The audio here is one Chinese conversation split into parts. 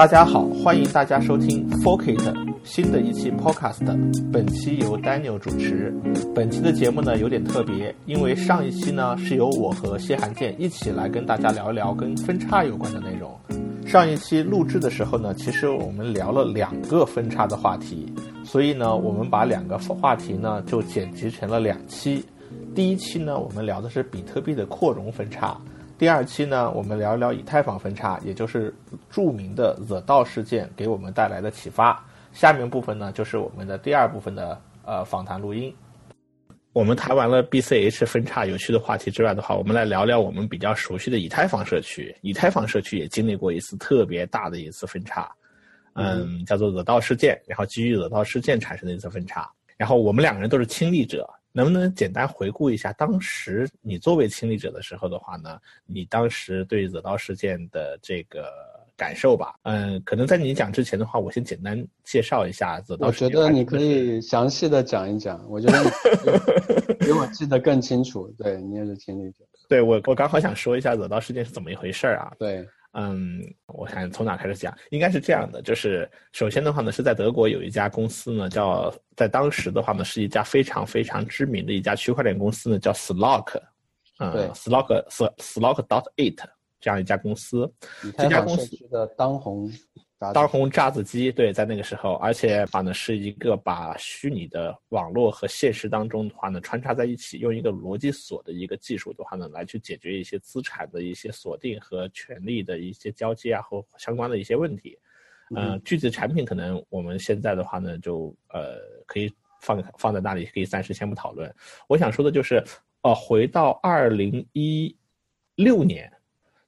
大家好，欢迎大家收听 Forkit 新的一期 Podcast。本期由 Daniel 主持。本期的节目呢有点特别，因为上一期呢是由我和谢寒剑一起来跟大家聊一聊跟分叉有关的内容。上一期录制的时候呢，其实我们聊了两个分叉的话题，所以呢，我们把两个话题呢就剪辑成了两期。第一期呢，我们聊的是比特币的扩容分叉；第二期呢，我们聊一聊以太坊分叉，也就是著名的 The 道事件给我们带来的启发。下面部分呢，就是我们的第二部分的呃访谈录音。我们谈完了 BCH 分叉有趣的话题之外的话，我们来聊聊我们比较熟悉的以太坊社区。以太坊社区也经历过一次特别大的一次分叉，嗯，叫做惹道事件，然后基于惹道事件产生的一次分叉。然后我们两个人都是亲历者，能不能简单回顾一下当时你作为亲历者的时候的话呢？你当时对惹刀事件的这个？感受吧，嗯，可能在你讲之前的话，我先简单介绍一下。我觉得你可以详细的讲一讲，我觉得 比我记得更清楚。对你也是亲历者。对我，我刚好想说一下惹刀事件是怎么一回事儿啊？对，嗯，我想从哪开始讲，应该是这样的，就是首先的话呢，是在德国有一家公司呢，叫在当时的话呢，是一家非常非常知名的一家区块链公司呢，叫 Slock，嗯，Slock Slock dot eight。这样一家公司，这家公司的当红当红炸子鸡，对，在那个时候，而且把呢是一个把虚拟的网络和现实当中的话呢穿插在一起，用一个逻辑锁的一个技术的话呢来去解决一些资产的一些锁定和权利的一些交接啊和相关的一些问题。嗯，具体的产品可能我们现在的话呢就呃可以放放在那里，可以暂时先不讨论。我想说的就是，呃，回到二零一六年。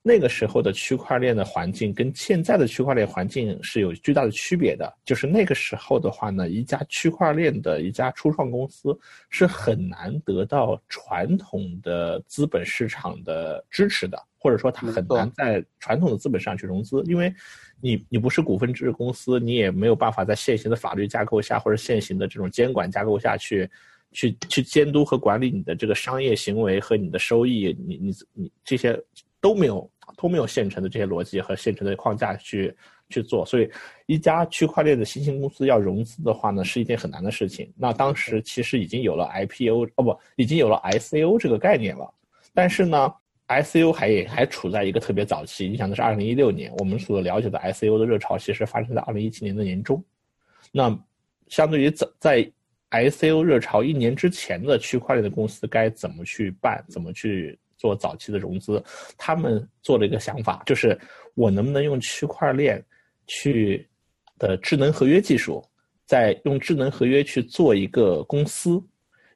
那个时候的区块链的环境跟现在的区块链环境是有巨大的区别的。就是那个时候的话呢，一家区块链的一家初创公司是很难得到传统的资本市场的支持的，或者说它很难在传统的资本上去融资，因为你你不是股份制公司，你也没有办法在现行的法律架构下或者现行的这种监管架构下去去去监督和管理你的这个商业行为和你的收益，你你你这些都没有。都没有现成的这些逻辑和现成的框架去去做，所以一家区块链的新兴公司要融资的话呢，是一件很难的事情。那当时其实已经有了 IPO 哦不，已经有了 ICO 这个概念了，但是呢，ICO 还也还处在一个特别早期。你想的是二零一六年，我们所了解的 ICO 的热潮其实发生在二零一七年的年中。那相对于在在 ICO 热潮一年之前的区块链的公司该怎么去办，怎么去？做早期的融资，他们做了一个想法，就是我能不能用区块链去的智能合约技术，再用智能合约去做一个公司，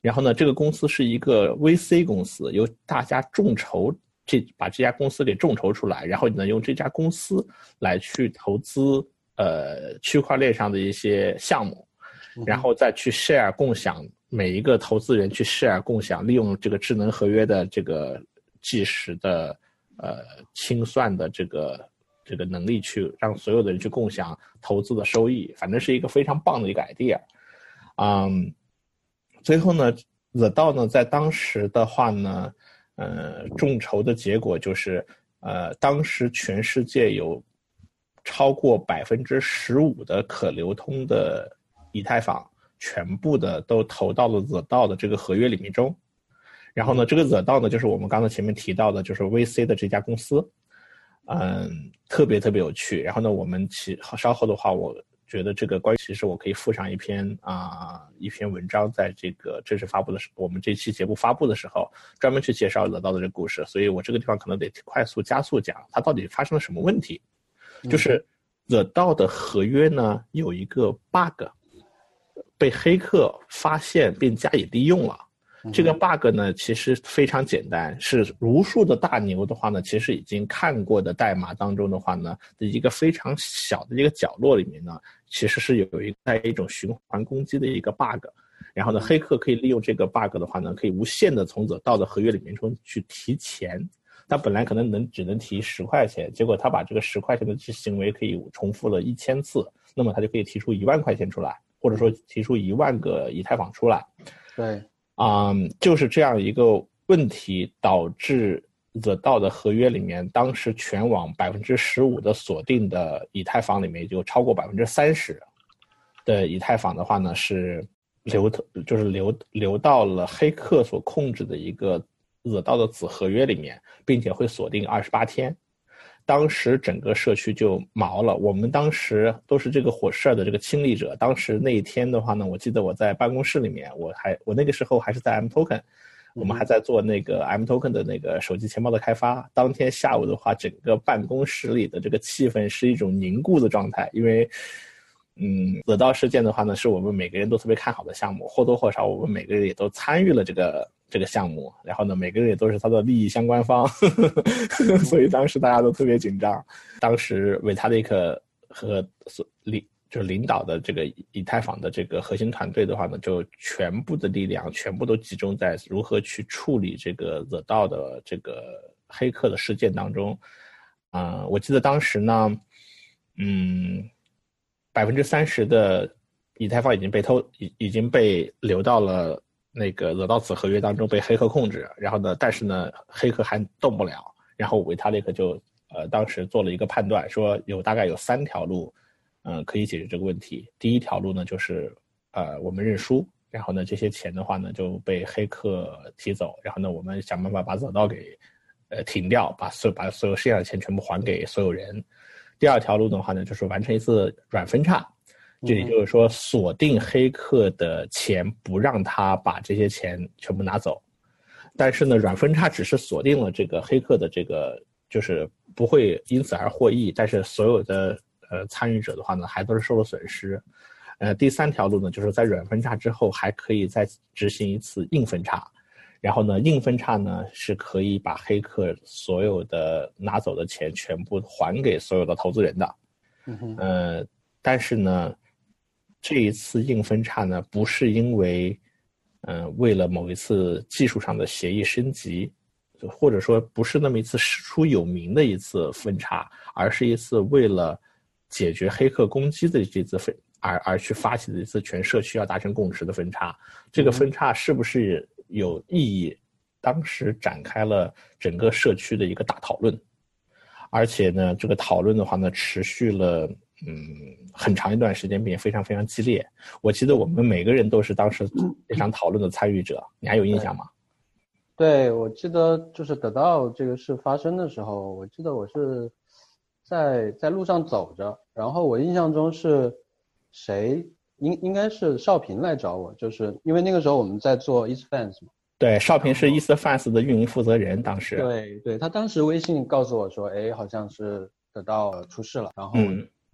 然后呢，这个公司是一个 VC 公司，由大家众筹这把这家公司给众筹出来，然后你能用这家公司来去投资呃区块链上的一些项目，然后再去 share 共享每一个投资人去 share 共享，利用这个智能合约的这个。计时的，呃，清算的这个这个能力，去让所有的人去共享投资的收益，反正是一个非常棒的一个 idea。嗯，最后呢，The 道呢，在当时的话呢，呃，众筹的结果就是，呃，当时全世界有超过百分之十五的可流通的以太坊，全部的都投到了 The 道的这个合约里面中。然后呢，这个惹道呢，就是我们刚才前面提到的，就是 VC 的这家公司，嗯，特别特别有趣。然后呢，我们其稍后的话，我觉得这个关于其实我可以附上一篇啊一篇文章，在这个正式发布的时，我们这期节目发布的时候，专门去介绍惹道的这个故事。所以我这个地方可能得快速加速讲，它到底发生了什么问题。就是惹到的合约呢，有一个 bug，被黑客发现并加以利用了。这个 bug 呢，其实非常简单，是无数的大牛的话呢，其实已经看过的代码当中的话呢，的一个非常小的一个角落里面呢，其实是有一在一种循环攻击的一个 bug，然后呢，黑客可以利用这个 bug 的话呢，可以无限的从这到的合约里面中去提钱，他本来可能能只能提十块钱，结果他把这个十块钱的行为可以重复了一千次，那么他就可以提出一万块钱出来，或者说提出一万个以太坊出来，对。啊，就是这样一个问题导致 The DAO 的合约里面，当时全网百分之十五的锁定的以太坊里面，就超过百分之三十的以太坊的话呢，是流通，就是流流到了黑客所控制的一个 The DAO 的子合约里面，并且会锁定二十八天。当时整个社区就毛了，我们当时都是这个火事儿的这个亲历者。当时那一天的话呢，我记得我在办公室里面，我还我那个时候还是在 M Token。我们还在做那个 M Token 的那个手机钱包的开发。当天下午的话，整个办公室里的这个气氛是一种凝固的状态，因为，嗯，得到事件的话呢，是我们每个人都特别看好的项目，或多或少我们每个人也都参与了这个这个项目，然后呢，每个人也都是他的利益相关方，所以当时大家都特别紧张。当时维塔利克和所领。就是领导的这个以太坊的这个核心团队的话呢，就全部的力量全部都集中在如何去处理这个 The DAO 的这个黑客的事件当中。啊，我记得当时呢，嗯，百分之三十的以太坊已经被偷，已已经被流到了那个惹到子合约当中被黑客控制。然后呢，但是呢，黑客还动不了。然后维塔利克就呃当时做了一个判断，说有大概有三条路。嗯，可以解决这个问题。第一条路呢，就是呃，我们认输，然后呢，这些钱的话呢就被黑客提走，然后呢，我们想办法把走道给呃停掉，把所把所有剩下的钱全部还给所有人。第二条路的话呢，就是完成一次软分叉，这也就是说锁定黑客的钱，不让他把这些钱全部拿走。但是呢，软分叉只是锁定了这个黑客的这个，就是不会因此而获益，但是所有的。呃，参与者的话呢，还都是受了损失。呃，第三条路呢，就是在软分叉之后，还可以再执行一次硬分叉。然后呢，硬分叉呢是可以把黑客所有的拿走的钱全部还给所有的投资人的。嗯呃，但是呢，这一次硬分叉呢，不是因为，嗯，为了某一次技术上的协议升级，或者说不是那么一次师出有名的一次分叉，而是一次为了。解决黑客攻击的这次分而而去发起的一次全社区要达成共识的分叉，这个分叉是不是有意义？当时展开了整个社区的一个大讨论，而且呢，这个讨论的话呢，持续了嗯很长一段时间，并且非常非常激烈。我记得我们每个人都是当时这场讨论的参与者，你还有印象吗？对，我记得就是得到这个事发生的时候，我记得我是。在在路上走着，然后我印象中是，谁应应该是少平来找我，就是因为那个时候我们在做 EastFans 嘛。对，少平是 EastFans 的运营负责人，当时。对对，他当时微信告诉我说，哎，好像是得到出事了，然后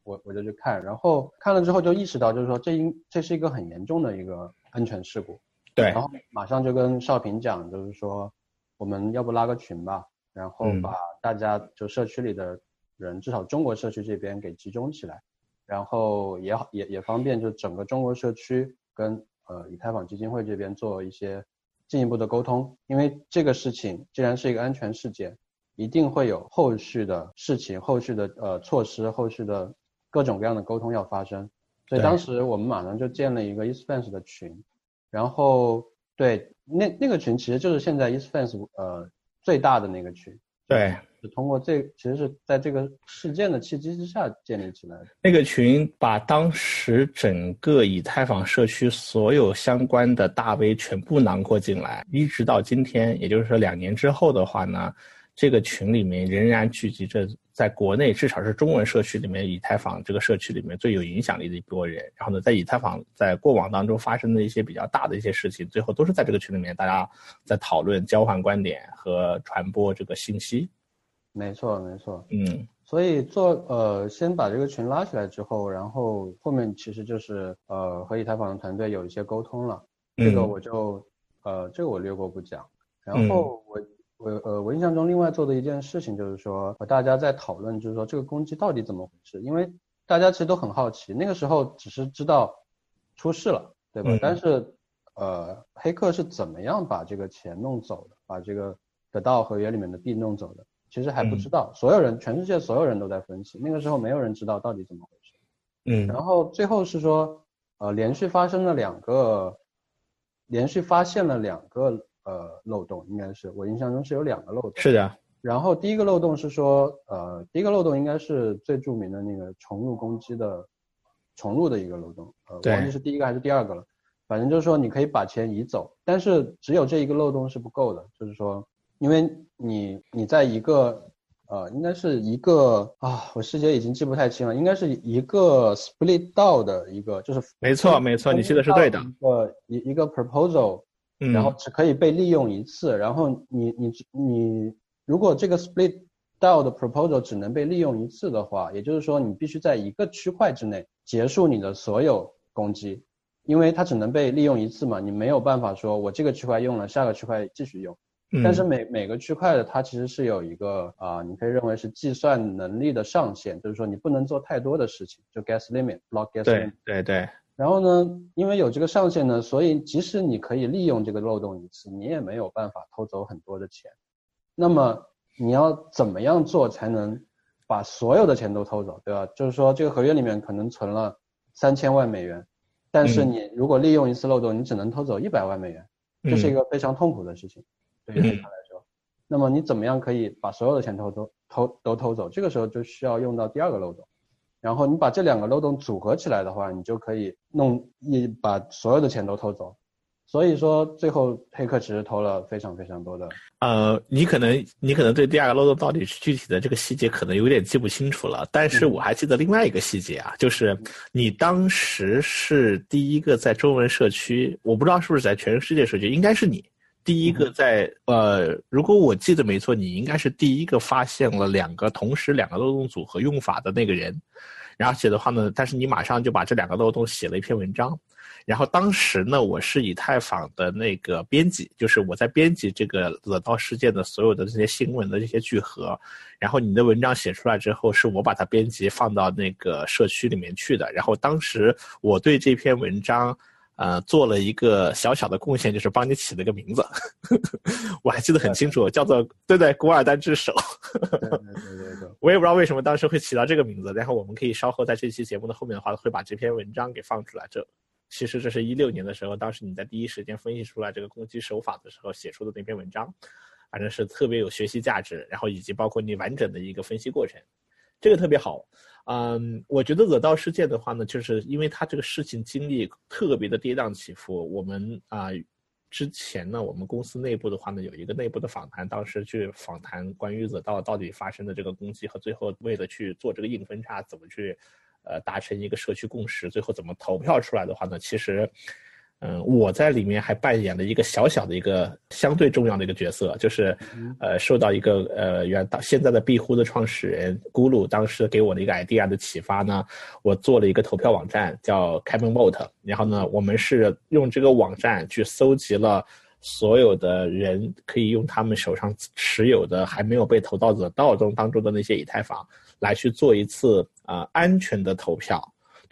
我我就去看，然后看了之后就意识到，就是说这应这是一个很严重的一个安全事故。对。然后马上就跟少平讲，就是说我们要不拉个群吧，然后把大家就社区里的。人至少中国社区这边给集中起来，然后也好也也方便，就整个中国社区跟呃以太坊基金会这边做一些进一步的沟通，因为这个事情既然是一个安全事件，一定会有后续的事情、后续的呃措施、后续的各种各样的沟通要发生，所以当时我们马上就建了一个 EastFans 的群，然后对那那个群其实就是现在 EastFans 呃最大的那个群。对，是通过这，其实是在这个事件的契机之下建立起来的。那个群把当时整个以太坊社区所有相关的大 V 全部囊括进来，一直到今天，也就是说两年之后的话呢。这个群里面仍然聚集着在国内至少是中文社区里面以太坊这个社区里面最有影响力的一波人。然后呢，在以太坊在过往当中发生的一些比较大的一些事情，最后都是在这个群里面大家在讨论、交换观点和传播这个信息。没错，没错。嗯，所以做呃，先把这个群拉起来之后，然后后面其实就是呃和以太坊的团队有一些沟通了。这个我就呃这个我略过不讲。然后我。我呃，我印象中另外做的一件事情就是说，和大家在讨论，就是说这个攻击到底怎么回事？因为大家其实都很好奇，那个时候只是知道出事了，对吧？但是呃，黑客是怎么样把这个钱弄走的，把这个得到合约里面的币弄走的，其实还不知道。所有人，全世界所有人都在分析，那个时候没有人知道到底怎么回事。嗯。然后最后是说，呃，连续发生了两个，连续发现了两个。呃，漏洞应该是我印象中是有两个漏洞。是的，然后第一个漏洞是说，呃，第一个漏洞应该是最著名的那个重入攻击的重入的一个漏洞，呃，对忘记是第一个还是第二个了。反正就是说你可以把钱移走，但是只有这一个漏洞是不够的，就是说，因为你你在一个呃，应该是一个啊，我细节已经记不太清了，应该是一个 split 到的一个，就是没错没错，你记得是对的。一个一一个 proposal，嗯，然后只可以被利用一次，然后你你你如果这个 split DAO 的 proposal 只能被利用一次的话，也就是说你必须在一个区块之内结束你的所有攻击，因为它只能被利用一次嘛，你没有办法说我这个区块用了，下个区块继续用。嗯但是每每个区块的它其实是有一个啊、你可以认为是计算能力的上限，就是说你不能做太多的事情，就 gas limit block gas 对 limit。对对，然后呢，因为有这个上限呢，所以即使你可以利用这个漏洞一次，你也没有办法偷走很多的钱。那么你要怎么样做才能把所有的钱都偷走，对吧？就是说这个合约里面可能存了三千万美元，但是嗯你如果利用一次漏洞，你只能偷走一百万美元，这是一个非常痛苦的事情，对于黑客来说。那么你怎么样可以把所有的钱偷偷偷都偷走？这个时候就需要用到第二个漏洞。然后你把这两个漏洞组合起来的话，你就可以弄一把所有的钱都偷走。所以说，最后黑客其实偷了非常非常多的。呃，你可能你可能对第二个漏洞到底是具体的这个细节可能有点记不清楚了，但是我还记得另外一个细节啊，就是你当时是第一个在中文社区，我不知道是不是在全世界社区，应该是你第一个在呃，如果我记得没错，你应该是第一个发现了两个同时两个漏洞组合用法的那个人，然后写的话呢，但是你马上就把这两个漏洞写了一篇文章。然后当时呢，我是以太坊的那个编辑，就是我在编辑这个惹到事件的所有的这些新闻的这些聚合，然后你的文章写出来之后，是我把它编辑放到那个社区里面去的。然后当时我对这篇文章，呃，做了一个小小的贡献，就是帮你起了个名字，我还记得很清楚，叫做对对古尔丹之手。对对对对 对。我也不知道为什么当时会起到这个名字，然后我们可以稍后在这期节目的后面的话，会把这篇文章给放出来。这其实这是一六年的时候，当时你在第一时间分析出来这个攻击手法的时候写出的那篇文章，反正是特别有学习价值，然后以及包括你完整的一个分析过程，这个特别好。嗯，我觉得惹到事件的话呢，就是因为他这个事情经历特别的跌宕起伏，我们啊。之前呢，我们公司内部的话呢，有一个内部的访谈，当时去访谈关于惹到到底发生的这个攻击和最后为了去做这个硬分叉，怎么去呃达成一个社区共识，最后怎么投票出来的话呢，其实，嗯，我在里面还扮演了一个小小的一个相对重要的一个角色，就是呃受到一个呃原到现在的庇护的创始人咕噜当时给我的一个 idea 的启发呢，我做了一个投票网站叫 Cabin Vote，然后呢，我们是用这个网站去搜集了。所有的人可以用他们手上持有的还没有被投到的道中当中的那些以太坊，来去做一次啊、呃、安全的投票，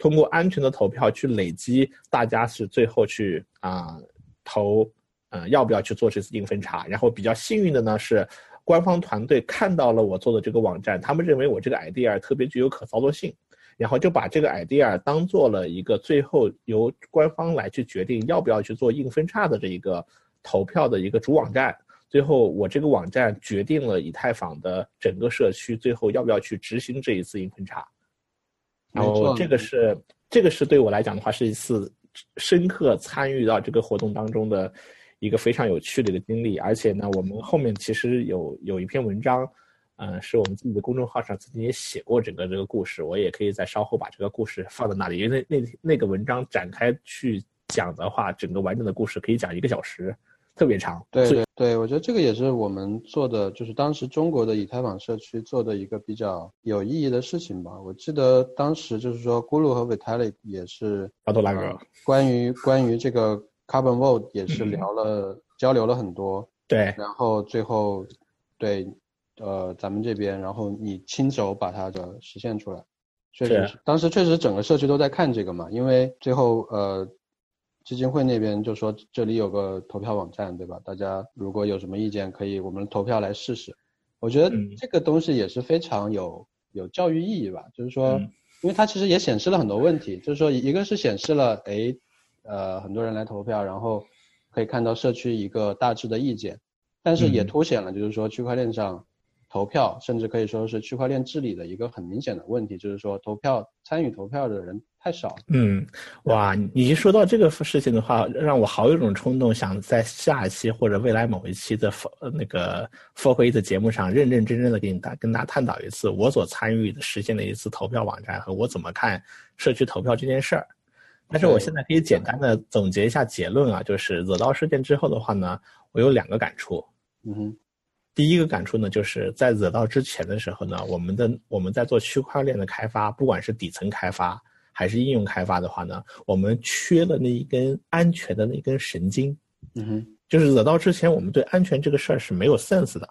通过安全的投票去累积大家是最后去啊、投，呃要不要去做这次硬分叉？然后比较幸运的呢是，官方团队看到了我做的这个网站，他们认为我这个 idea 特别具有可操作性。然后就把这个 idea 当做了一个最后由官方来去决定要不要去做硬分叉的这一个投票的一个主网站。最后我这个网站决定了以太坊的整个社区最后要不要去执行这一次硬分叉。然后这个是这个是对我来讲的话是一次深刻参与到这个活动当中的一个非常有趣的一个经历。而且呢，我们后面其实有有一篇文章。嗯，是我们自己的公众号上曾经也写过整个这个故事，我也可以在稍后把这个故事放在那里，因为那那那个文章展开去讲的话，整个完整的故事可以讲一个小时，特别长。对对对，我觉得这个也是我们做的，就是当时中国的以太坊社区做的一个比较有意义的事情吧。我记得当时就是说，咕噜和 Vitalik 也是巴多拉格、呃，关于关于这个 Carbon Vote 也是聊了、嗯、交流了很多。对，然后最后对。呃，咱们这边，然后你亲手把它的实现出来，确实是，当时确实整个社区都在看这个嘛，因为最后呃，基金会那边就说这里有个投票网站，对吧？大家如果有什么意见，可以我们投票来试试。我觉得这个东西也是非常有有教育意义吧，就是说，因为它其实也显示了很多问题，就是说，一个是显示了，哎，呃，很多人来投票，然后可以看到社区一个大致的意见，但是也凸显了，就是说区块链上。投票，甚至可以说是区块链治理的一个很明显的问题，就是说投票参与投票的人太少。嗯，哇，你一说到这个事情的话，让我好有种冲动，想在下一期或者未来某一期的那个 For 会议的节目上，认认真真的给你大跟大家探讨一次我所参与的实现的一次投票网站和我怎么看社区投票这件事儿。但是我现在可以简单的总结一下结论啊，就是惹到事件之后的话呢，我有两个感触。嗯哼。第一个感触呢，就是在惹到之前的时候呢，我们的我们在做区块链的开发，不管是底层开发还是应用开发的话呢，我们缺了那一根安全的那根神经。嗯哼，就是惹到之前，我们对安全这个事儿是没有 sense 的，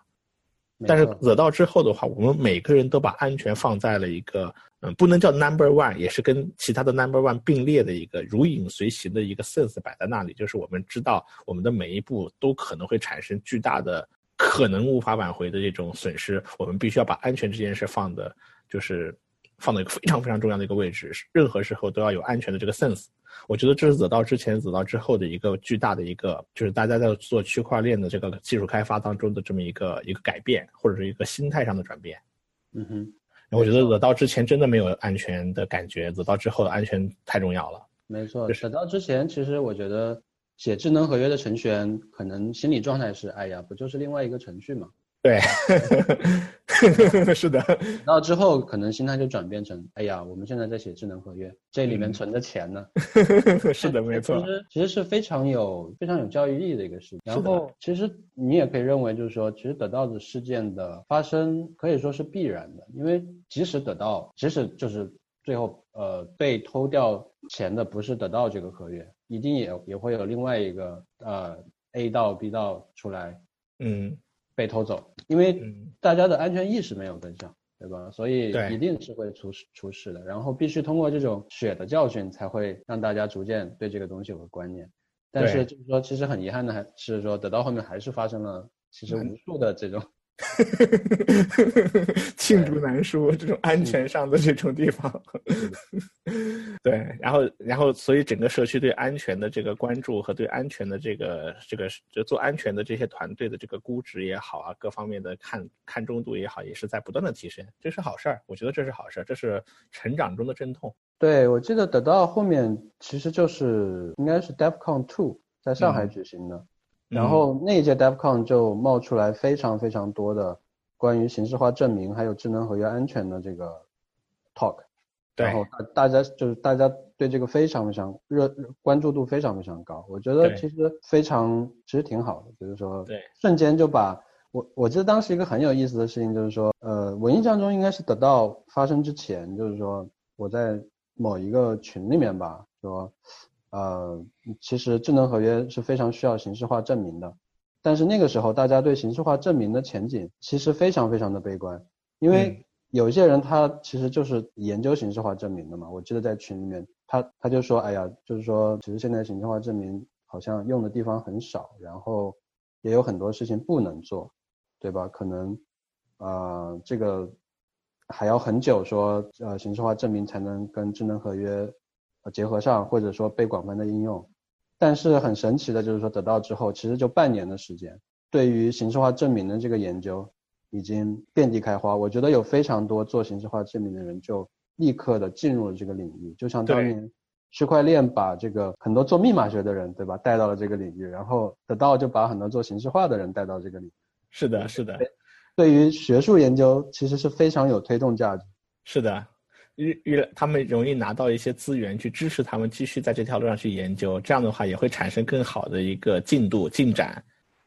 但是惹到之后的话，我们每个人都把安全放在了一个嗯，不能叫 number one，也是跟其他的 number one 并列的一个如影随形的一个 sense 摆在那里，就是我们知道我们的每一步都可能会产生巨大的。可能无法挽回的这种损失，我们必须要把安全这件事放的，就是放到一个非常非常重要的一个位置。任何时候都要有安全的这个 sense。我觉得这是走到之前、走到之后的一个巨大的一个，就是大家在做区块链的这个技术开发当中的这么一个一个改变，或者是一个心态上的转变。嗯哼，我觉得走到之前真的没有安全的感觉，走到之后的安全太重要了。没错，走到之前，其实我觉得。写智能合约的程序员可能心理状态是：哎呀，不就是另外一个程序吗？对，是的。然后之后可能心态就转变成：哎呀，我们现在在写智能合约，这里面存的钱呢。是的，没错。其实其实是非常有非常有教育意义的一个事情。然后，其实你也可以认为，就是说，其实得到的事件的发生可以说是必然的，因为即使得到，即使就是最后呃被偷掉钱的不是得到这个合约。一定也也会有另外一个呃 A 到 B 到出来，嗯，被偷走，因为大家的安全意识没有跟上，对吧？所以一定是会出事出事的。然后必须通过这种血的教训，才会让大家逐渐对这个东西有个观念。但是就是说，其实很遗憾的还是说，等到后面还是发生了其实无数的这种。罄竹难书，这种安全上的这种地方，对，然后，然后，所以整个社区对安全的这个关注和对安全的这个这个就做安全的这些团队的这个估值也好啊，各方面的看看重度也好，也是在不断的提升，这是好事儿，我觉得这是好事儿，这是成长中的阵痛。对，我记得等到后面其实就是应该是 DevCon Two 在上海举行的。然后那一届 DevCon 就冒出来非常非常多的关于形式化证明还有智能合约安全的这个 talk，然后大大家就是大家对这个非常非常热关注度非常非常高，我觉得其实非常其实挺好的，就是说对瞬间就把我我记得当时一个很有意思的事情就是说呃我印象中应该是得到发生之前就是说我在某一个群里面吧说。呃，其实智能合约是非常需要形式化证明的，但是那个时候大家对形式化证明的前景其实非常非常的悲观，因为有一些人他其实就是研究形式化证明的嘛。我记得在群里面，他他就说，哎呀，就是说其实现在形式化证明好像用的地方很少，然后也有很多事情不能做，对吧？可能呃这个还要很久说呃形式化证明才能跟智能合约。呃，结合上或者说被广泛的应用，但是很神奇的就是说得到之后，其实就半年的时间，对于形式化证明的这个研究已经遍地开花。我觉得有非常多做形式化证明的人就立刻的进入了这个领域，就像当年区块链把这个很多做密码学的人，对吧，带到了这个领域，然后得到就把很多做形式化的人带到这个领域。是的，是的，对于学术研究其实是非常有推动价值。是的。越越他们容易拿到一些资源去支持他们继续在这条路上去研究，这样的话也会产生更好的一个进度进展，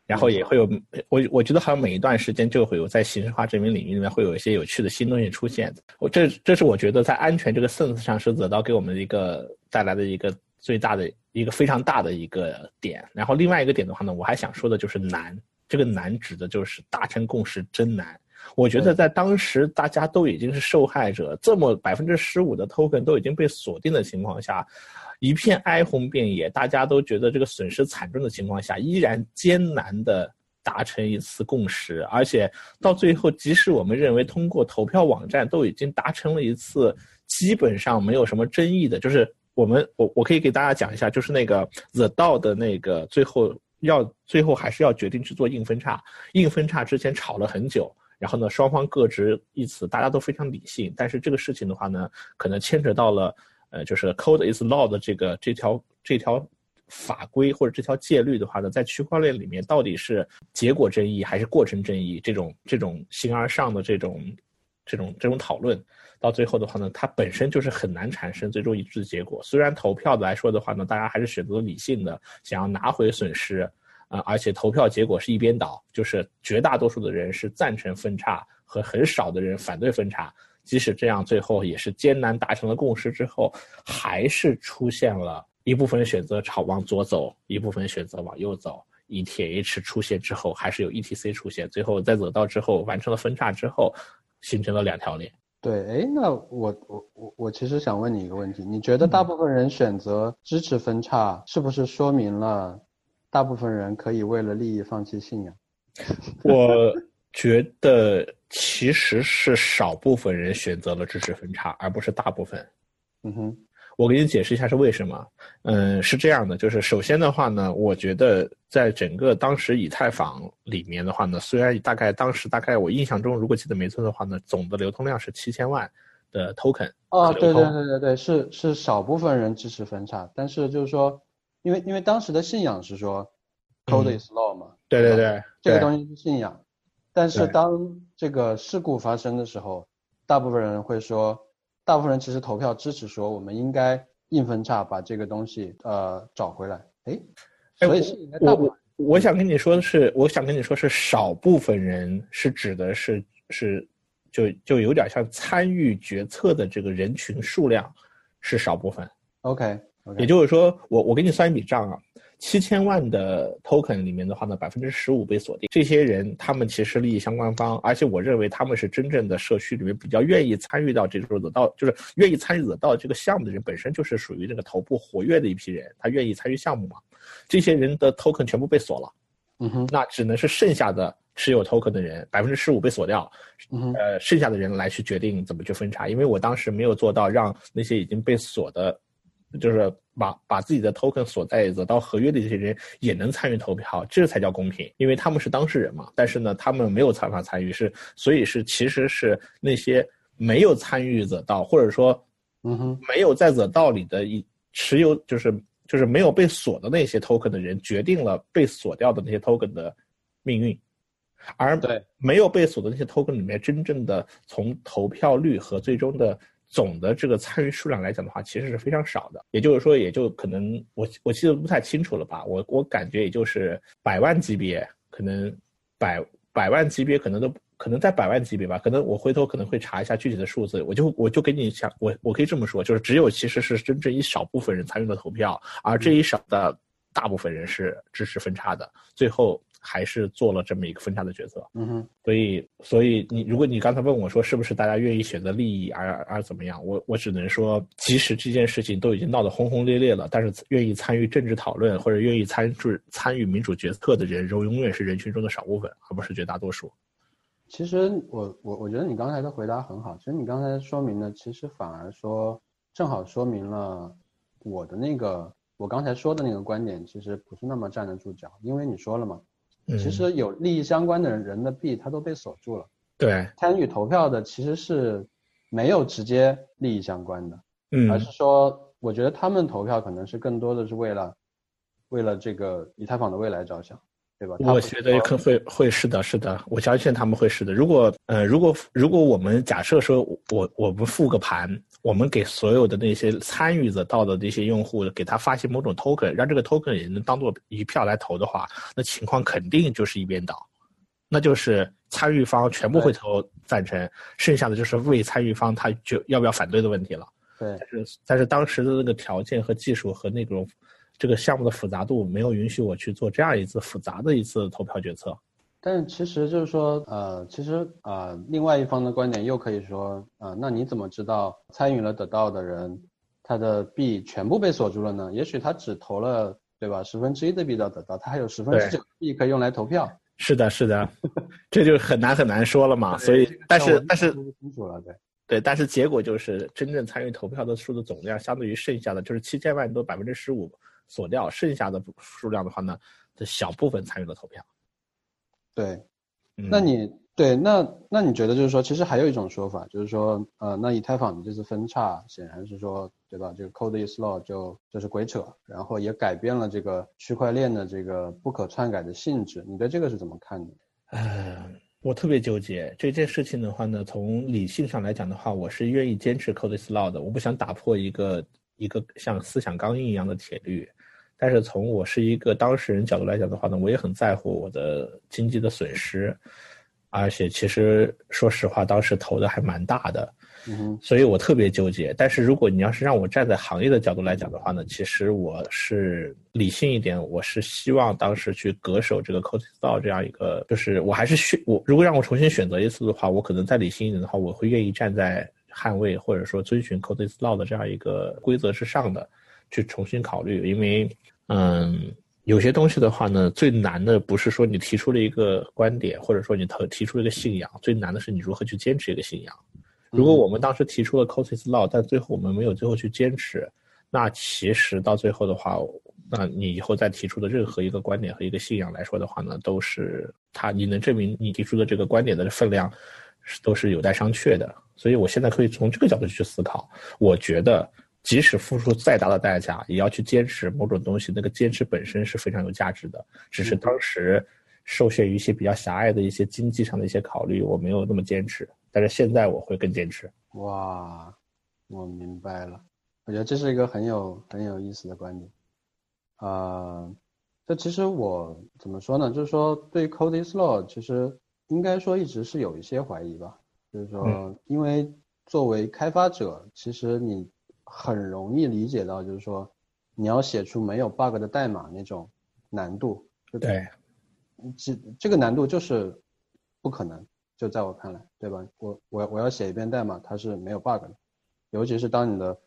然后也会有我我觉得好像每一段时间就会有在形式化证明领域里面会有一些有趣的新东西出现。我这这是我觉得在安全这个 sense 上是得到给我们的一个带来的一个最大的一个非常大的一个点。然后另外一个点的话呢，我还想说的就是难，这个难指的就是达成共识真难。我觉得在当时大家都已经是受害者，这么百分之十五的 token 都已经被锁定的情况下，一片哀鸿遍野，大家都觉得这个损失惨重的情况下，依然艰难的达成一次共识，而且到最后，即使我们认为通过投票网站都已经达成了一次基本上没有什么争议的，就是我们我我可以给大家讲一下，就是那个 The DAO 的那个最后要最后还是要决定去做硬分叉，硬分叉之前吵了很久。然后呢，双方各执一词，大家都非常理性。但是这个事情的话呢，可能牵扯到了，呃，就是 code is law 的这个这条这条法规或者这条戒律的话呢，在区块链里面到底是结果正义还是过程正义？这种这种形而上的这种这种这种讨论，到最后的话呢，它本身就是很难产生最终一致的结果。虽然投票的来说的话呢，大家还是选择理性的，想要拿回损失。啊，而且投票结果是一边倒，就是绝大多数的人是赞成分叉，和很少的人反对分叉。即使这样，最后也是艰难达成了共识之后，还是出现了一部分选择朝往左走，一部分选择往右走。ETH 出现之后，还是有 ETC 出现，最后在走到之后完成了分叉之后，形成了两条链。对，哎，那我我我我其实想问你一个问题，你觉得大部分人选择支持分叉，是不是说明了？大部分人可以为了利益放弃信仰，我觉得其实是少部分人选择了支持分叉，而不是大部分。嗯哼，我给你解释一下是为什么。嗯，是这样的，就是首先的话呢，我觉得在整个当时以太坊里面的话呢，虽然大概当时大概我印象中，如果记得没错的话呢，总的流通量是七千万的 token。哦，对对对对对，是是少部分人支持分叉，但是就是说。因为因为当时的信仰是说，code is law 嘛，对对对，这个东西是信仰。但是当这个事故发生的时候，大部分人会说，大部分人其实投票支持说，我们应该硬分叉把这个东西呃找回来。哎，所以是应该大部分。我想跟你说的是，我想跟你说是少部分人是指的是是，就就有点像参与决策的这个人群数量是少部分。OK。也就是说，我我给你算一笔账啊，七千万的 token 里面的话呢，百分之十五被锁定。这些人他们其实利益相关方，而且我认为他们是真正的社区里面比较愿意参与到这种得到，就是愿意参与得到这个项目的人，本身就是属于这个头部活跃的一批人，他愿意参与项目嘛。这些人的 token 全部被锁了，嗯哼，那只能是剩下的持有 token 的人，百分之十五被锁掉，嗯呃，剩下的人来去决定怎么去分叉，因为我当时没有做到让那些已经被锁的。就是把把自己的 token 锁在得到合约的这些人也能参与投票，这才叫公平，因为他们是当事人嘛。但是呢，他们没有办法参与，是所以是其实是那些没有参与得到，或者说，嗯哼，没有在得到里的一持有，就是就是没有被锁的那些 token 的人，决定了被锁掉的那些 token 的命运，而对没有被锁的那些 token 里面，真正的从投票率和最终的。总的这个参与数量来讲的话，其实是非常少的。也就是说，也就可能我我记得不太清楚了吧？我我感觉也就是百万级别，可能百百万级别可能都可能在百万级别吧。可能我回头可能会查一下具体的数字。我就我就给你讲，我我可以这么说，就是只有其实是真正一少部分人参与了投票，而这一少的大部分人是支持分叉的。最后。还是做了这么一个分叉的决策，嗯哼，所以，所以你如果你刚才问我说是不是大家愿意选择利益而而怎么样，我我只能说，即使这件事情都已经闹得轰轰烈烈了，但是愿意参与政治讨论或者愿意参与参与民主决策的人，永永远是人群中的少部分，而不是绝大多数。其实我我我觉得你刚才的回答很好，其实你刚才说明的，其实反而说正好说明了我的那个我刚才说的那个观点，其实不是那么站得住脚，因为你说了嘛。其实有利益相关的人人的币，他都被锁住了。对，参与投票的其实是没有直接利益相关的，嗯，而是说，我觉得他们投票可能是更多的是为了，为了这个以太坊的未来着想。对吧？我觉得可会会是的，是的，我相信他们会是的。如果呃，如果如果我们假设说，我我们复个盘，我们给所有的那些参与得到的这些用户，给他发行某种 token，让这个 token 也能当做一票来投的话，那情况肯定就是一边倒，那就是参与方全部会投赞成，剩下的就是未参与方他就要不要反对的问题了。对，但是但是当时的那个条件和技术和那种。这个项目的复杂度没有允许我去做这样一次复杂的一次投票决策，但其实就是说，呃，其实啊，另外一方的观点又可以说，啊，那你怎么知道参与了得到的人，他的币全部被锁住了呢？也许他只投了，对吧？十分之一的币到得到，他还有十分之九币可以用来投票。是的，是的，这就很难很难说了嘛。所以，但是但是清楚了，对。对，但是结果就是真正参与投票的数的总量，相对于剩下的就是七千万多百分之十五。锁掉剩下的数量的话呢，这小部分参与了投票。对，那你对，那那你觉得就是说，其实还有一种说法，就是说，呃，那以太坊的这次分叉，显然是说，对吧？这个 Code is law 就就是鬼扯，然后也改变了这个区块链的这个不可篡改的性质。你对这个是怎么看的？呃，我特别纠结这件事情的话呢，从理性上来讲的话，我是愿意坚持 Code is law 的，我不想打破一个一个像思想钢印一样的铁律。但是从我是一个当事人角度来讲的话呢，我也很在乎我的经济的损失。而且其实说实话，当时投的还蛮大的，嗯，所以我特别纠结。但是如果你要是让我站在行业的角度来讲的话呢，其实我是理性一点，我是希望当时去恪守这个 c o d e Law 这样一个，就是我还是选我如果让我重新选择一次的话，我可能再理性一点的话，我会愿意站在捍卫或者说遵循 c o d e s law 的这样一个规则之上的去重新考虑，因为嗯。有些东西的话呢，最难的不是说你提出了一个观点，或者说你提提出了一个信仰，最难的是你如何去坚持一个信仰。如果我们当时提出了 c o s i s Law，但最后我们没有最后去坚持，那其实到最后的话，那你以后再提出的任何一个观点和一个信仰来说的话呢，都是他你能证明你提出的这个观点的分量，是都是有待商榷的。所以我现在可以从这个角度去思考，我觉得。即使付出再大的代价，也要去坚持某种东西。那个坚持本身是非常有价值的，只是当时受限于一些比较狭隘的一些经济上的一些考虑，我没有那么坚持。但是现在我会更坚持。哇，我明白了。我觉得这是一个很有很有意思的观点。啊，这其实我怎么说呢？就是说对 Code is Law，其实应该说一直是有一些怀疑吧。就是说，因为作为开发者，其实你。很容易理解到，就是说，你要写出没有 bug 的代码那种难度，对，这这个难度就是不可能，就在我看来，对吧？我我我要写一遍代码，它是没有 bug 的，尤其是当你的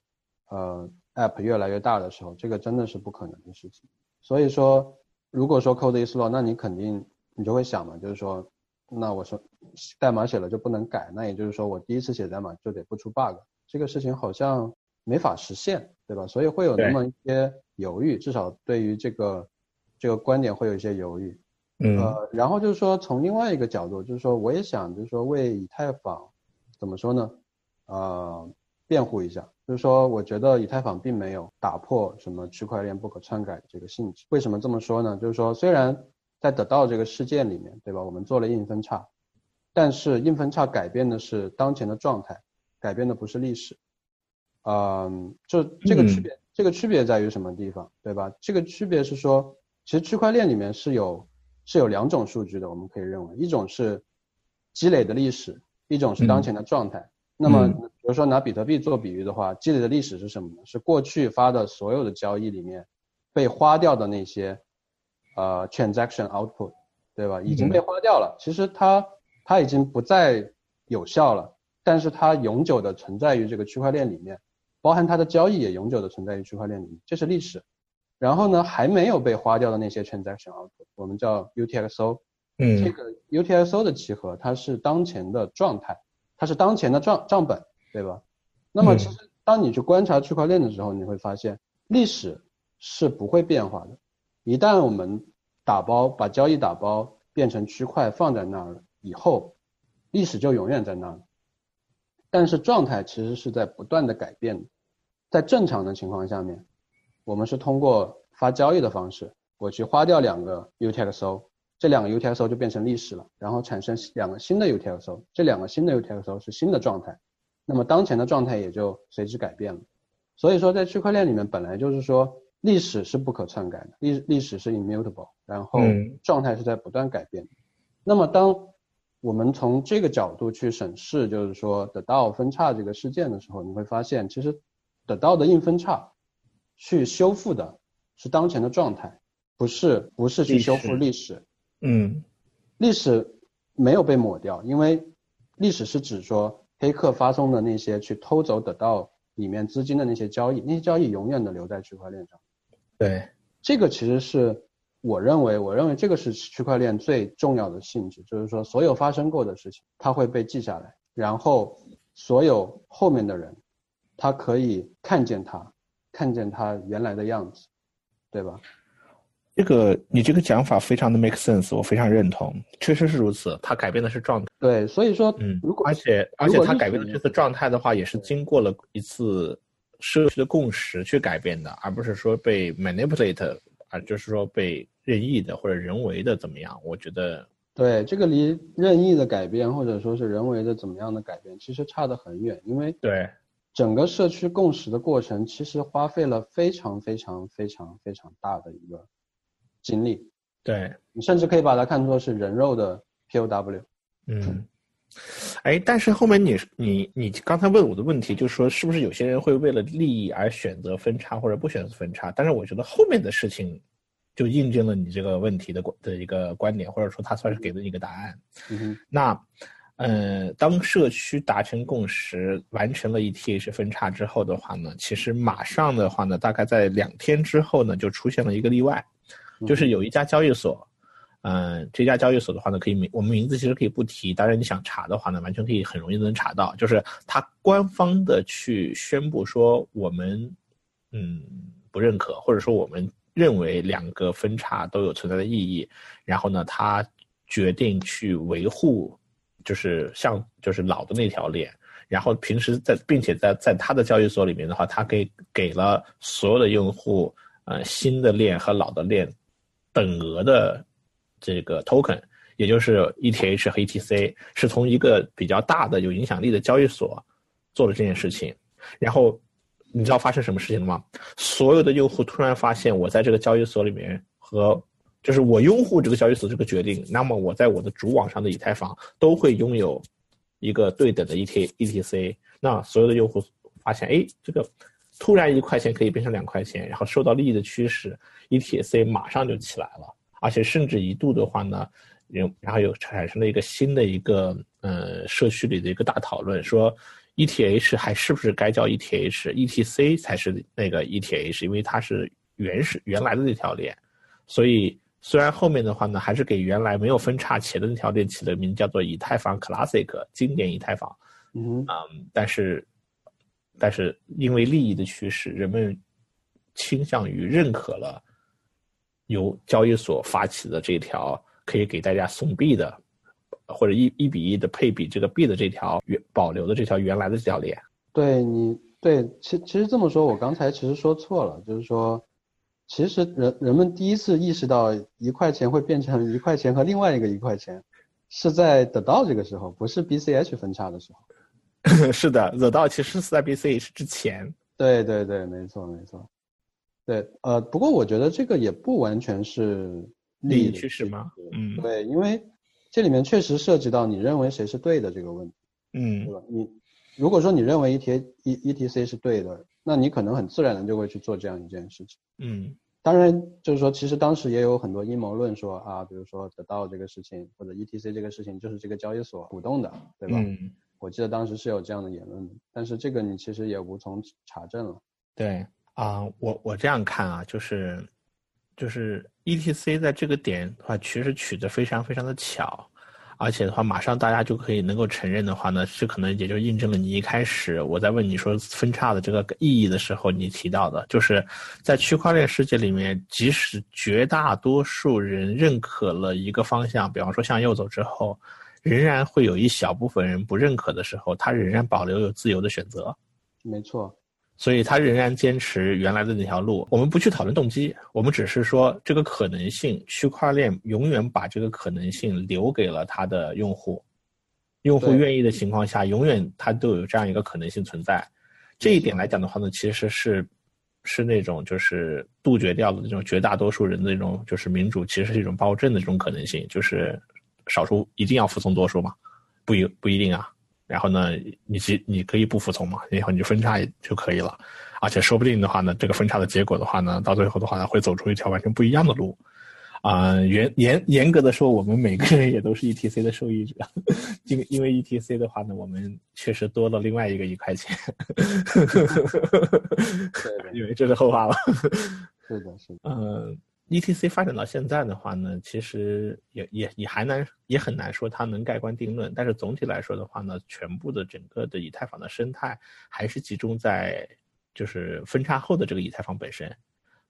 呃 app 越来越大的时候，这个真的是不可能的事情。所以说，如果说 code is law，那你肯定你就会想嘛，就是说，那我说代码写了就不能改，那也就是说我第一次写代码就得不出 bug，这个事情好像。没法实现，对吧？所以会有那么一些犹豫，至少对于这个这个观点会有一些犹豫。嗯，呃，然后就是说从另外一个角度，就是说我也想就是说为以太坊怎么说呢？呃，辩护一下，就是说我觉得以太坊并没有打破什么区块链不可篡改这个性质。为什么这么说呢？就是说虽然在得到这个事件里面，对吧？我们做了硬分叉，但是硬分叉改变的是当前的状态，改变的不是历史。嗯，就这个区别，这个区别在于什么地方，对吧？这个区别是说，其实区块链里面是有是有两种数据的，我们可以认为，一种是积累的历史，一种是当前的状态。那么，比如说拿比特币做比喻的话，积累的历史是什么呢？是过去发的所有的交易里面被花掉的那些呃 transaction output，对吧？已经被花掉了，其实它它已经不再有效了，但是它永久的存在于这个区块链里面。包含它的交易也永久的存在于区块链里面，这是历史。然后呢，还没有被花掉的那些 transaction output，我们叫 UTXO。嗯，这个 UTXO 的集合，它是当前的状态，它是当前的账账本，对吧？那么其实当你去观察区块链的时候，你会发现历史是不会变化的。一旦我们打包把交易打包变成区块放在那儿以后，历史就永远在那儿。但是状态其实是在不断的改变的。在正常的情况下面，我们是通过发交易的方式，我去花掉两个 UTXO，这两个 UTXO 就变成历史了，然后产生两个新的 UTXO，这两个新的 UTXO 是新的状态，那么当前的状态也就随之改变了。所以说，在区块链里面本来就是说历史是不可篡改的，历历史是 immutable，然后状态是在不断改变。那么当我们从这个角度去审视，就是说得到分叉这个事件的时候，你会发现其实。得到的硬分叉，去修复的是当前的状态，不是不是去修复历史。嗯，历史没有被抹掉，因为历史是指说黑客发送的那些去偷走得到里面资金的那些交易，那些交易永远的留在区块链上。对，这个其实是我认为，我认为这个是区块链最重要的性质，就是说所有发生过的事情，它会被记下来，然后所有后面的人。他可以看见他，看见他原来的样子，对吧？这个你这个讲法非常的 make sense，我非常认同，确实是如此。他改变的是状态，对，所以说，嗯，如果而且而且他改变的这次状态的话，也是经过了一次社区的共识去改变的，而不是说被 manipulate，啊，就是说被任意的或者人为的怎么样？我觉得，对这个离任意的改变或者说是人为的怎么样的改变，其实差得很远，因为对整个社区共识的过程，其实花费了非常非常非常非常大的一个。精力，对你甚至可以把它看作是人肉的 POW。嗯，哎，但是后面你你你刚才问我的问题，就是说是不是有些人会为了利益而选择分叉或者不选择分叉？但是我觉得后面的事情就印证了你这个问题的的一个观点，或者说他算是给了你一个答案。嗯那，呃，当社区达成共识，完成了 ETH 分叉之后的话呢，其实马上的话呢，大概在两天之后呢，就出现了一个例外。就是有一家交易所，嗯，这家交易所的话呢，可以名我们名字其实可以不提，当然你想查的话呢，完全可以很容易能查到。就是他官方的去宣布说，我们嗯不认可，或者说我们认为两个分叉都有存在的意义。然后呢，他决定去维护，就是像就是老的那条链。然后平时在，并且在在他的交易所里面的话，他给给了所有的用户，呃，新的链和老的链。等额的这个 token，也就是 ETH 和 ETC，是从一个比较大的有影响力的交易所做了这件事情。然后你知道发生什么事情了吗？所有的用户突然发现，我在这个交易所里面和就是我拥护这个交易所这个决定，那么我在我的主网上的以太坊都会拥有一个对等的 ET ETC。那所有的用户发现，哎，这个突然一块钱可以变成两块钱，然后受到利益的驱使。ETC 马上就起来了，而且甚至一度的话呢，有然后又产生了一个新的一个呃社区里的一个大讨论，说 ETH 还是不是该叫 ETH，ETC 才是那个 ETH，因为它是原始原来的那条链，所以虽然后面的话呢，还是给原来没有分叉前的那条链起了名叫做以太坊 Classic 经典以太坊，嗯嗯，但是但是因为利益的驱使，人们倾向于认可了。由交易所发起的这条可以给大家送币的，或者一一比一的配比这个币的这条原保留的这条原来的这条链。对你对，其其实这么说，我刚才其实说错了，就是说，其实人人们第一次意识到一块钱会变成一块钱和另外一个一块钱，是在得到这个时候，不是 BCH 分叉的时候。是的，得到其实是在 BCH 之前。对对对，没错没错。对，呃，不过我觉得这个也不完全是利益趋势吗？嗯，对，因为这里面确实涉及到你认为谁是对的这个问题，嗯，对吧？你如果说你认为 E T E E T C 是对的，那你可能很自然的就会去做这样一件事情。嗯，当然就是说，其实当时也有很多阴谋论说啊，比如说得到这个事情或者 E T C 这个事情就是这个交易所鼓动的，对吧？嗯，我记得当时是有这样的言论的，但是这个你其实也无从查证了。对。啊，我我这样看啊，就是，就是 E T C 在这个点的话，其实取得非常非常的巧，而且的话，马上大家就可以能够承认的话呢，这可能也就印证了你一开始我在问你说分叉的这个意义的时候，你提到的，就是在区块链世界里面，即使绝大多数人认可了一个方向，比方说向右走之后，仍然会有一小部分人不认可的时候，他仍然保留有自由的选择。没错。所以他仍然坚持原来的那条路。我们不去讨论动机，我们只是说这个可能性，区块链永远把这个可能性留给了他的用户。用户愿意的情况下，永远他都有这样一个可能性存在。这一点来讲的话呢，其实是是那种就是杜绝掉的那种绝大多数人的那种就是民主，其实是一种暴政的这种可能性，就是少数一定要服从多数嘛？不一不一定啊。然后呢，你其你可以不服从嘛，然后你就分叉就可以了，而且说不定的话呢，这个分叉的结果的话呢，到最后的话呢，会走出一条完全不一样的路，啊，严严严格的说，我们每个人也都是 ETC 的受益者，因 因为 ETC 的话呢，我们确实多了另外一个一块钱，因为这是后话了，是的，是的，嗯。E E T C 发展到现在的话呢，其实也也也还难，也很难说它能盖棺定论。但是总体来说的话呢，全部的整个的以太坊的生态还是集中在就是分叉后的这个以太坊本身，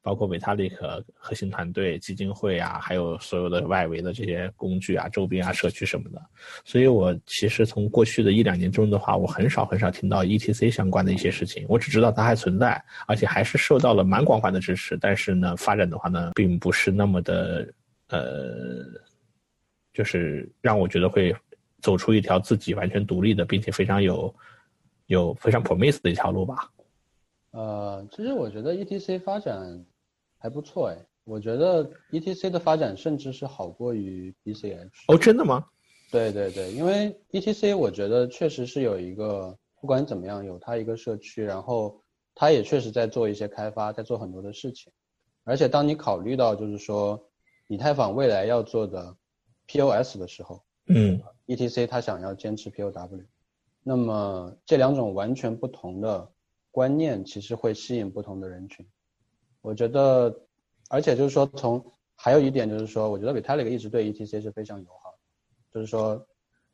包括维塔利克核心团队、基金会啊，还有所有的外围的这些工具啊、周边啊、社区什么的。所以我其实从过去的一两年中的话，我很少很少听到 ETC 相关的一些事情。我只知道它还存在，而且还是受到了蛮广泛的支持。但是呢，发展的话呢，并不是那么的呃，就是让我觉得会走出一条自己完全独立的，并且非常有有非常 promise 的一条路吧。呃，其实我觉得 ETC 发展。还不错哎，我觉得 E T C 的发展甚至是好过于 B C H。哦，真的吗？对对对，因为 E T C 我觉得确实是有一个，不管怎么样，有它一个社区，然后它也确实在做一些开发，在做很多的事情。而且当你考虑到就是说以太坊未来要做的 P O S 的时候，嗯，E T C 它想要坚持 P O W，那么这两种完全不同的观念其实会吸引不同的人群。我觉得，而且就是说，从还有一点就是说，我觉得 Vitalik 一直对 ETC 是非常友好，就是说，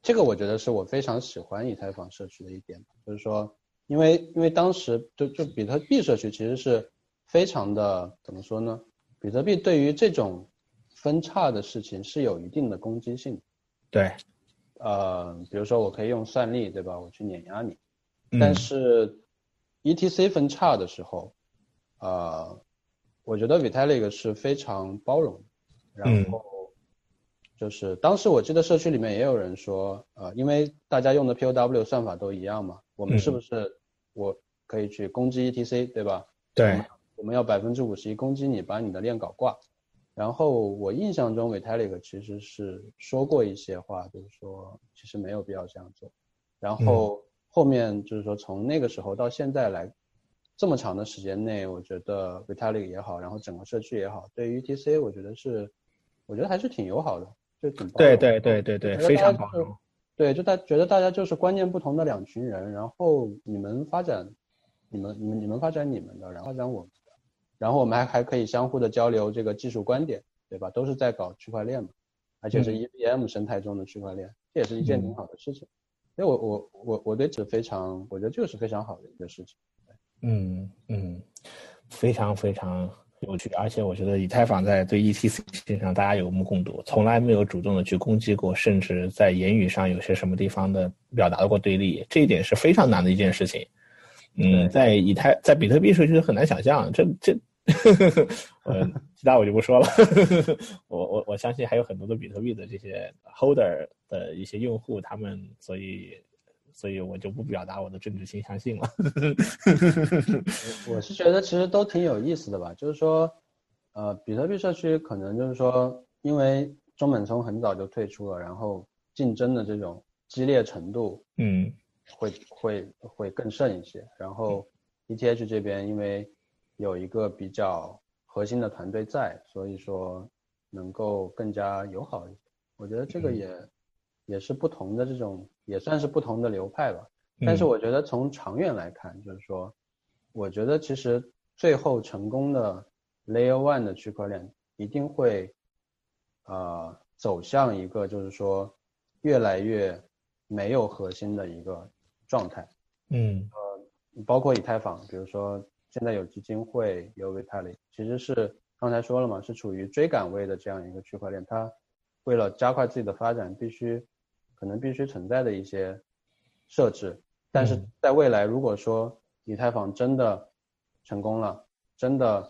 这个我觉得是我非常喜欢以太坊社区的一点，就是说，因为因为当时就就比特币社区其实是非常的怎么说呢？比特币对于这种分叉的事情是有一定的攻击性，对，呃，比如说我可以用算力，对吧？我去碾压你，但是 ETC 分叉的时候，呃。我觉得 Vitalik 是非常包容，然后就是当时我记得社区里面也有人说，呃，因为大家用的 POW 算法都一样嘛，我们是不是我可以去攻击 ETC，对吧？对，我们要百分之五十一攻击你，把你的链搞挂。然后我印象中 Vitalik 其实是说过一些话，就是说其实没有必要这样做。然后后面就是说从那个时候到现在来。这么长的时间内，我觉得 Vitalik 也好，然后整个社区也好，对于 ETC，我觉得是，我觉得还是挺友好的，就挺对对对对对，非常包容。对，就大觉得大家就是观念不同的两群人，然后你们发展，你们你们你们发展你们的，然后发展我们的，然后我们还还可以相互的交流这个技术观点，对吧？都是在搞区块链嘛，而且是 EVM 生态中的区块链，这也是一件挺好的事情。所以我我我我对此非常，我觉得这个是非常好的一个事情。嗯嗯，非常非常有趣，而且我觉得以太坊在对 ETC 上大家有目共睹，从来没有主动的去攻击过，甚至在言语上有些什么地方的表达过对立，这一点是非常难的一件事情。嗯，在以太在比特币社区很难想象，这这，呃，其他我就不说了。我我我相信还有很多的比特币的这些 holder 的一些用户，他们所以。所以我就不表达我的政治倾向性了。我 是觉得其实都挺有意思的吧，就是说，呃，比特币社区可能就是说，因为中本聪很早就退出了，然后竞争的这种激烈程度，嗯，会会会更甚一些。然后 ETH 这边因为有一个比较核心的团队在，所以说能够更加友好一些。我觉得这个也也是不同的这种。也算是不同的流派吧，但是我觉得从长远来看，就是说，我觉得其实最后成功的 Layer One 的区块链一定会，呃，走向一个就是说越来越没有核心的一个状态。嗯，呃，包括以太坊，比如说现在有基金会，有 Vitalik，其实是刚才说了嘛，是处于追赶位的这样一个区块链，它为了加快自己的发展，必须。可能必须存在的一些设置，但是在未来，如果说以太坊真的成功了，真的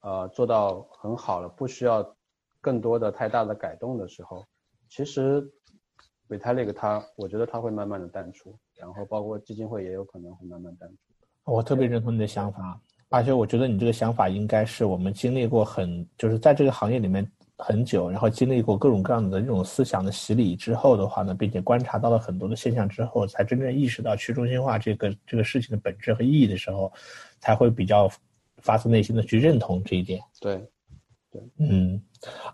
呃做到很好了，不需要更多的太大的改动的时候，其实 Vitalik 它，我觉得他会慢慢的淡出，然后包括基金会也有可能会慢慢淡出。我特别认同你的想法，而且我觉得你这个想法应该是我们经历过很，就是在这个行业里面。很久，然后经历过各种各样的这种思想的洗礼之后的话呢，并且观察到了很多的现象之后，才真正意识到去中心化这个这个事情的本质和意义的时候，才会比较发自内心的去认同这一点。对，对，嗯，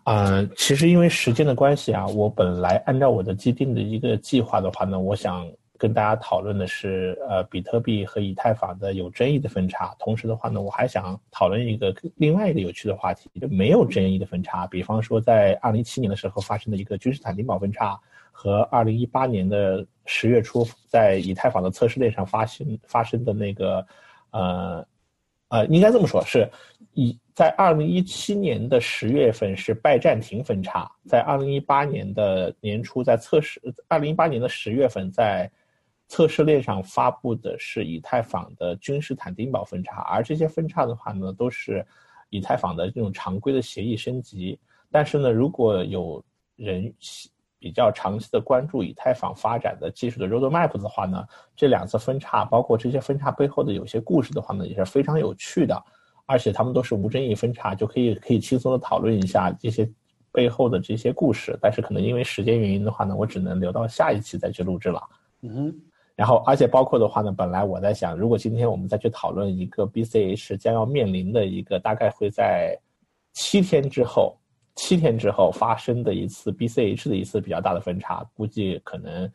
啊，其实因为时间的关系啊，我本来按照我的既定的一个计划的话呢，我想。跟大家讨论的是，呃，比特币和以太坊的有争议的分叉。同时的话呢，我还想讨论一个另外一个有趣的话题，就没有争议的分叉。比方说，在二零一七年的时候发生的一个君士坦丁堡分叉，和二零一八年的十月初在以太坊的测试链上发生发生的那个，呃，呃，应该这么说，是以在二零一七年的十月份是拜占庭分叉，在二零一八年的年初在测试，二零一八年的十月份在测试链上发布的是以太坊的君士坦丁堡分叉，而这些分叉的话呢，都是以太坊的这种常规的协议升级。但是呢，如果有人比较长期的关注以太坊发展的技术的 roadmap 的话呢，这两次分叉，包括这些分叉背后的有些故事的话呢，也是非常有趣的，而且他们都是无争议分叉，就可以可以轻松的讨论一下这些背后的这些故事。但是可能因为时间原因的话呢，我只能留到下一期再去录制了。嗯，然后而且包括的话呢，本来我在想，如果今天我们再去讨论一个 BCH 将要面临的一个大概会在七天之后。七天之后发生的一次 BCH 的一次比较大的分叉，估计可能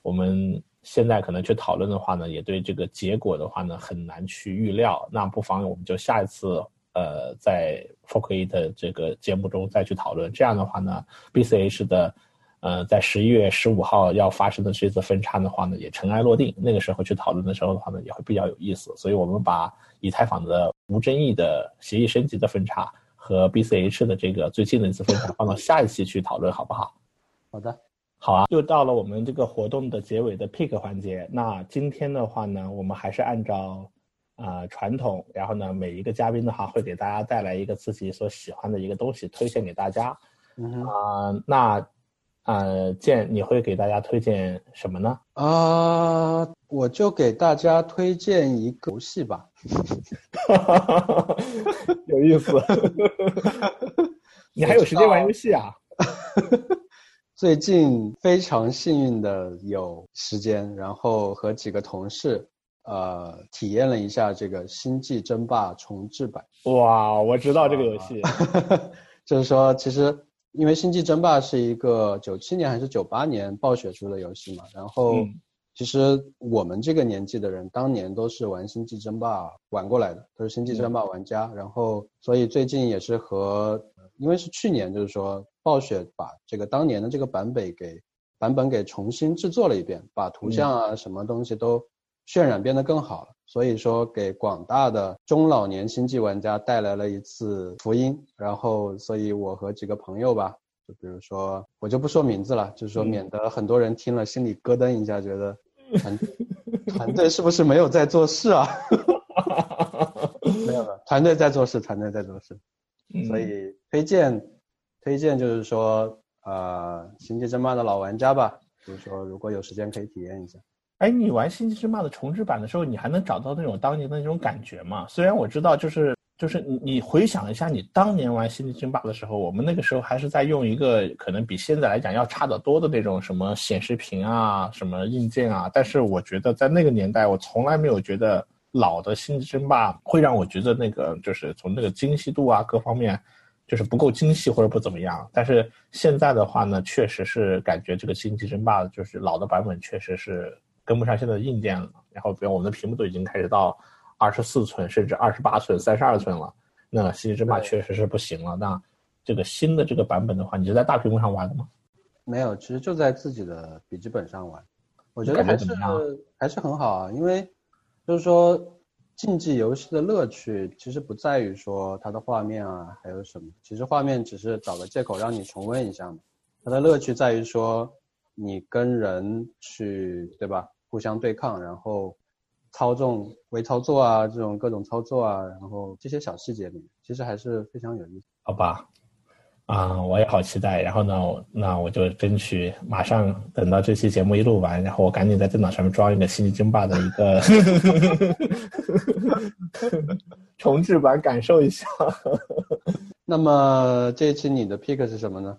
我们现在可能去讨论的话呢，也对这个结果的话呢很难去预料。那不妨我们就下一次呃在 Fork e 的这个节目中再去讨论。这样的话呢，BCH 的呃在十一月十五号要发生的这次分叉的话呢，也尘埃落定。那个时候去讨论的时候的话呢，也会比较有意思。所以我们把以太坊的无争议的协议升级的分叉。和 BCH 的这个最近的一次分享放到下一期去讨论，好不好？好的，好啊。又到了我们这个活动的结尾的 pick 环节。那今天的话呢，我们还是按照啊传统，然后呢，每一个嘉宾的话会给大家带来一个自己所喜欢的一个东西推荐给大家。啊，那呃，建你会给大家推荐什么呢？啊，我就给大家推荐一个游戏吧。有意思，你还有时间玩游戏啊？最近非常幸运的有时间，然后和几个同事，呃，体验了一下这个《星际争霸》重置版。哇，我知道这个游戏，就是说，其实因为《星际争霸》是一个九七年还是九八年暴雪出的游戏嘛，然后。其实我们这个年纪的人，当年都是玩星际争霸玩过来的，都是星际争霸玩家。然后，所以最近也是和，因为是去年，就是说暴雪把这个当年的这个版本给版本给重新制作了一遍，把图像啊什么东西都渲染变得更好了。所以说，给广大的中老年星际玩家带来了一次福音。然后，所以我和几个朋友吧，就比如说我就不说名字了，就是说免得很多人听了心里咯噔一下，觉得。团团队是不是没有在做事啊？没有了，团队在做事，团队在做事。所以推荐推荐就是说，呃，星际争霸的老玩家吧，就是说如果有时间可以体验一下。哎，你玩星际争霸的重置版的时候，你还能找到那种当年的那种感觉吗？虽然我知道就是。就是你，你回想一下，你当年玩《星际争霸》的时候，我们那个时候还是在用一个可能比现在来讲要差得多的那种什么显示屏啊、什么硬件啊。但是我觉得在那个年代，我从来没有觉得老的《星际争霸》会让我觉得那个就是从那个精细度啊各方面就是不够精细或者不怎么样。但是现在的话呢，确实是感觉这个《星际争霸》就是老的版本确实是跟不上现在的硬件了。然后比如我们的屏幕都已经开始到。二十四寸甚至二十八寸、三十二寸了，那《星际争霸》确实是不行了。那这个新的这个版本的话，你是在大屏幕上玩的吗？没有，其实就在自己的笔记本上玩。我觉得还是还是很好啊，因为就是说竞技游戏的乐趣其实不在于说它的画面啊，还有什么。其实画面只是找个借口让你重温一下嘛。它的乐趣在于说你跟人去对吧，互相对抗，然后。操纵、微操作啊，这种各种操作啊，然后这些小细节里面，其实还是非常有意思。好吧，啊，我也好期待。然后呢，那我就争取马上等到这期节目一录完，然后我赶紧在电脑上面装一个《星际争霸》的一个 重置版，感受一下。那么这一期你的 pick 是什么呢？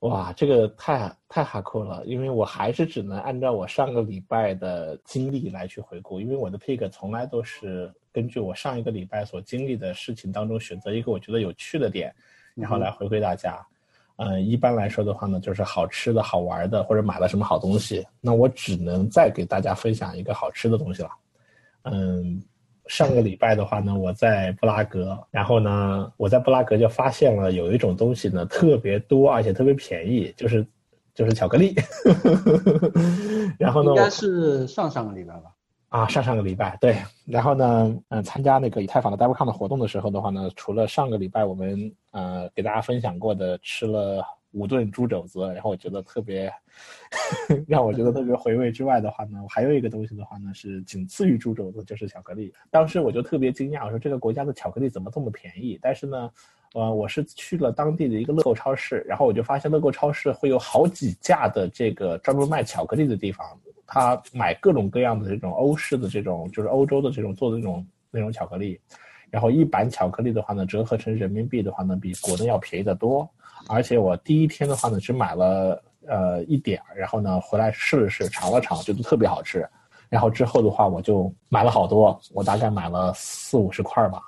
哇，这个太太哈酷了，因为我还是只能按照我上个礼拜的经历来去回顾，因为我的 pick 从来都是根据我上一个礼拜所经历的事情当中选择一个我觉得有趣的点，然后来回馈大家。嗯，一般来说的话呢，就是好吃的好玩的或者买了什么好东西，那我只能再给大家分享一个好吃的东西了。嗯。上个礼拜的话呢，我在布拉格，然后呢，我在布拉格就发现了有一种东西呢，特别多，而且特别便宜，就是就是巧克力。然后呢，应该是上上个礼拜吧？啊，上上个礼拜对，然后呢，嗯，参加那个以太坊的 DevCon 的活动的时候的话呢，除了上个礼拜我们呃给大家分享过的吃了五顿猪肘子，然后我觉得特别 让我觉得特别回味之外的话呢，我还有一个东西的话呢是仅次于猪肘子就是巧克力。当时我就特别惊讶，我说这个国家的巧克力怎么这么便宜？但是呢，呃，我是去了当地的一个乐购超市，然后我就发现乐购超市会有好几架的这个专门卖巧克力的地方。他买各种各样的这种欧式的这种，就是欧洲的这种做的那种那种巧克力，然后一板巧克力的话呢，折合成人民币的话呢，比国内要便宜得多。而且我第一天的话呢，只买了呃一点然后呢回来试了试，尝了尝，觉得特别好吃。然后之后的话，我就买了好多，我大概买了四五十块吧。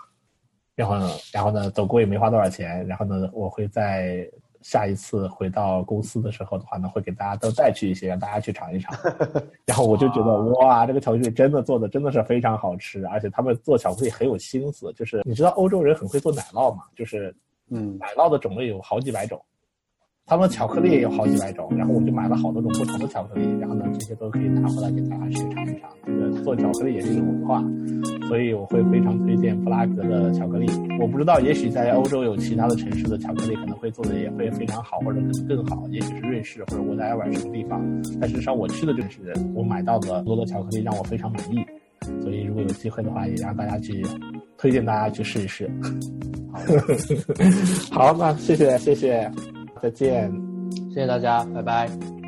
然后，然后呢，走过也没花多少钱。然后呢，我会在。下一次回到公司的时候的话呢，会给大家都带去一些，让大家去尝一尝。然后我就觉得哇，这个巧克力真的做的真的是非常好吃，而且他们做巧克力很有心思。就是你知道欧洲人很会做奶酪嘛？就是嗯，奶酪的种类有好几百种。他们巧克力也有好几百种，然后我就买了好多种不同的巧克力，然后呢，这些都可以拿回来给大家去尝一尝。这个做巧克力也是一种文化，所以我会非常推荐布拉格的巧克力。我不知道，也许在欧洲有其他的城市的巧克力可能会做的也会非常好，或者可能更好，也许是瑞士或者我在玩什么地方。但至少我去的这个是我买到的多的巧克力让我非常满意，所以如果有机会的话，也让大家去推荐大家去试一试。好，好，那谢谢谢谢。再见，谢谢大家，拜拜。